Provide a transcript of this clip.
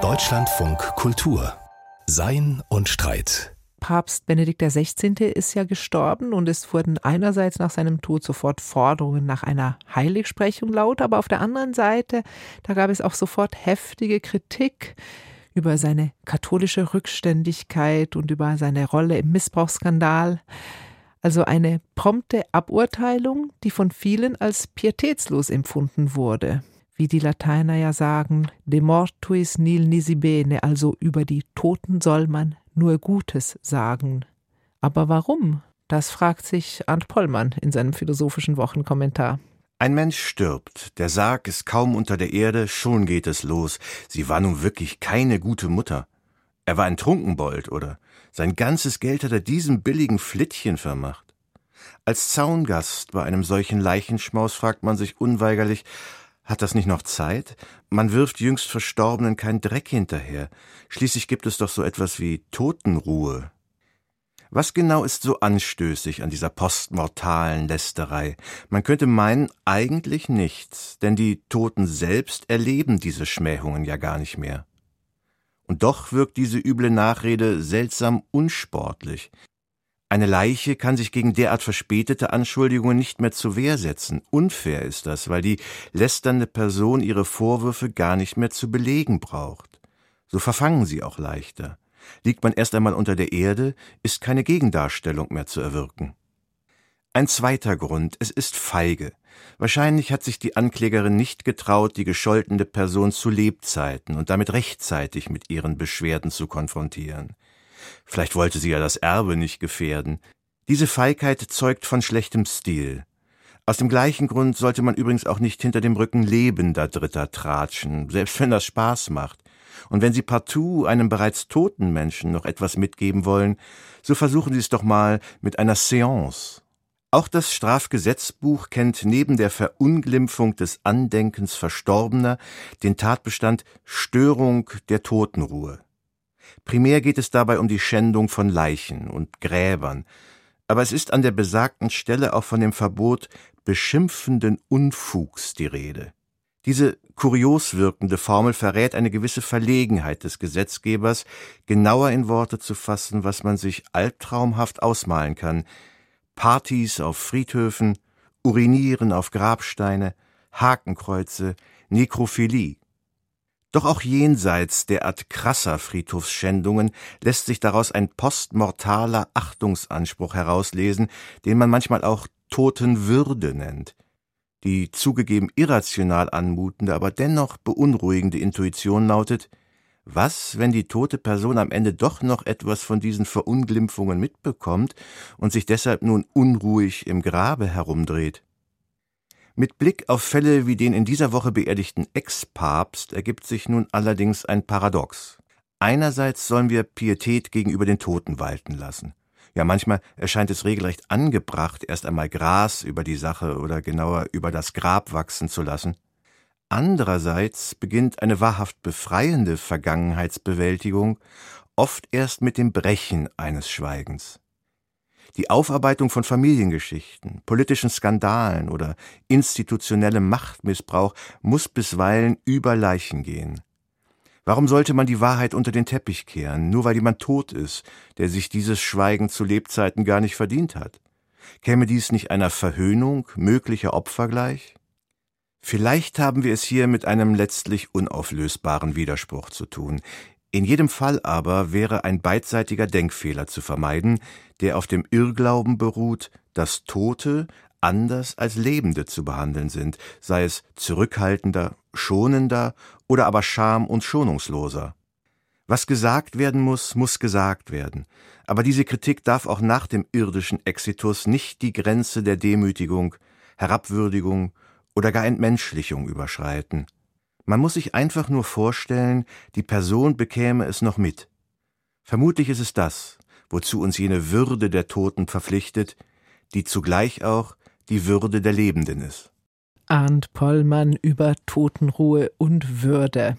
Deutschlandfunk Kultur Sein und Streit Papst Benedikt XVI. ist ja gestorben und es wurden einerseits nach seinem Tod sofort Forderungen nach einer Heiligsprechung laut, aber auf der anderen Seite, da gab es auch sofort heftige Kritik über seine katholische Rückständigkeit und über seine Rolle im Missbrauchsskandal. Also eine prompte Aburteilung, die von vielen als pietätslos empfunden wurde. Wie die Lateiner ja sagen, de mortuis nil nisi bene, also über die Toten soll man nur Gutes sagen. Aber warum? Das fragt sich Arndt Pollmann in seinem philosophischen Wochenkommentar. Ein Mensch stirbt, der Sarg ist kaum unter der Erde, schon geht es los. Sie war nun wirklich keine gute Mutter. Er war ein Trunkenbold, oder? Sein ganzes Geld hat er diesem billigen Flittchen vermacht. Als Zaungast bei einem solchen Leichenschmaus fragt man sich unweigerlich, hat das nicht noch Zeit? Man wirft jüngst Verstorbenen keinen Dreck hinterher. Schließlich gibt es doch so etwas wie Totenruhe. Was genau ist so anstößig an dieser postmortalen Lästerei? Man könnte meinen, eigentlich nichts, denn die Toten selbst erleben diese Schmähungen ja gar nicht mehr. Und doch wirkt diese üble Nachrede seltsam unsportlich. Eine Leiche kann sich gegen derart verspätete Anschuldigungen nicht mehr zur Wehr setzen. Unfair ist das, weil die lästernde Person ihre Vorwürfe gar nicht mehr zu belegen braucht. So verfangen sie auch leichter. Liegt man erst einmal unter der Erde, ist keine Gegendarstellung mehr zu erwirken. Ein zweiter Grund, es ist feige. Wahrscheinlich hat sich die Anklägerin nicht getraut, die gescholtene Person zu Lebzeiten und damit rechtzeitig mit ihren Beschwerden zu konfrontieren. Vielleicht wollte sie ja das Erbe nicht gefährden. Diese Feigheit zeugt von schlechtem Stil. Aus dem gleichen Grund sollte man übrigens auch nicht hinter dem Rücken lebender Dritter tratschen, selbst wenn das Spaß macht. Und wenn Sie partout einem bereits toten Menschen noch etwas mitgeben wollen, so versuchen Sie es doch mal mit einer Seance. Auch das Strafgesetzbuch kennt neben der Verunglimpfung des Andenkens Verstorbener den Tatbestand Störung der Totenruhe. Primär geht es dabei um die Schändung von Leichen und Gräbern, aber es ist an der besagten Stelle auch von dem Verbot beschimpfenden Unfugs die Rede. Diese kurios wirkende Formel verrät eine gewisse Verlegenheit des Gesetzgebers, genauer in Worte zu fassen, was man sich albtraumhaft ausmalen kann. Partys auf Friedhöfen, Urinieren auf Grabsteine, Hakenkreuze, Nekrophilie. Doch auch jenseits derart krasser Friedhofsschändungen lässt sich daraus ein postmortaler Achtungsanspruch herauslesen, den man manchmal auch Totenwürde nennt. Die zugegeben irrational anmutende, aber dennoch beunruhigende Intuition lautet, was, wenn die tote Person am Ende doch noch etwas von diesen Verunglimpfungen mitbekommt und sich deshalb nun unruhig im Grabe herumdreht? Mit Blick auf Fälle wie den in dieser Woche beerdigten Ex-Papst ergibt sich nun allerdings ein Paradox. Einerseits sollen wir Pietät gegenüber den Toten walten lassen. Ja, manchmal erscheint es regelrecht angebracht, erst einmal Gras über die Sache oder genauer über das Grab wachsen zu lassen. Andererseits beginnt eine wahrhaft befreiende Vergangenheitsbewältigung oft erst mit dem Brechen eines Schweigens. Die Aufarbeitung von Familiengeschichten, politischen Skandalen oder institutionellem Machtmissbrauch muss bisweilen über Leichen gehen. Warum sollte man die Wahrheit unter den Teppich kehren, nur weil jemand tot ist, der sich dieses Schweigen zu Lebzeiten gar nicht verdient hat? Käme dies nicht einer Verhöhnung möglicher Opfer gleich? Vielleicht haben wir es hier mit einem letztlich unauflösbaren Widerspruch zu tun. In jedem Fall aber wäre ein beidseitiger Denkfehler zu vermeiden, der auf dem Irrglauben beruht, dass Tote anders als Lebende zu behandeln sind, sei es zurückhaltender, schonender oder aber scham- und schonungsloser. Was gesagt werden muss, muss gesagt werden. Aber diese Kritik darf auch nach dem irdischen Exitus nicht die Grenze der Demütigung, Herabwürdigung oder gar Entmenschlichung überschreiten. Man muss sich einfach nur vorstellen, die Person bekäme es noch mit. Vermutlich ist es das, wozu uns jene Würde der Toten verpflichtet, die zugleich auch die Würde der Lebenden ist. Arndt Pollmann über Totenruhe und Würde.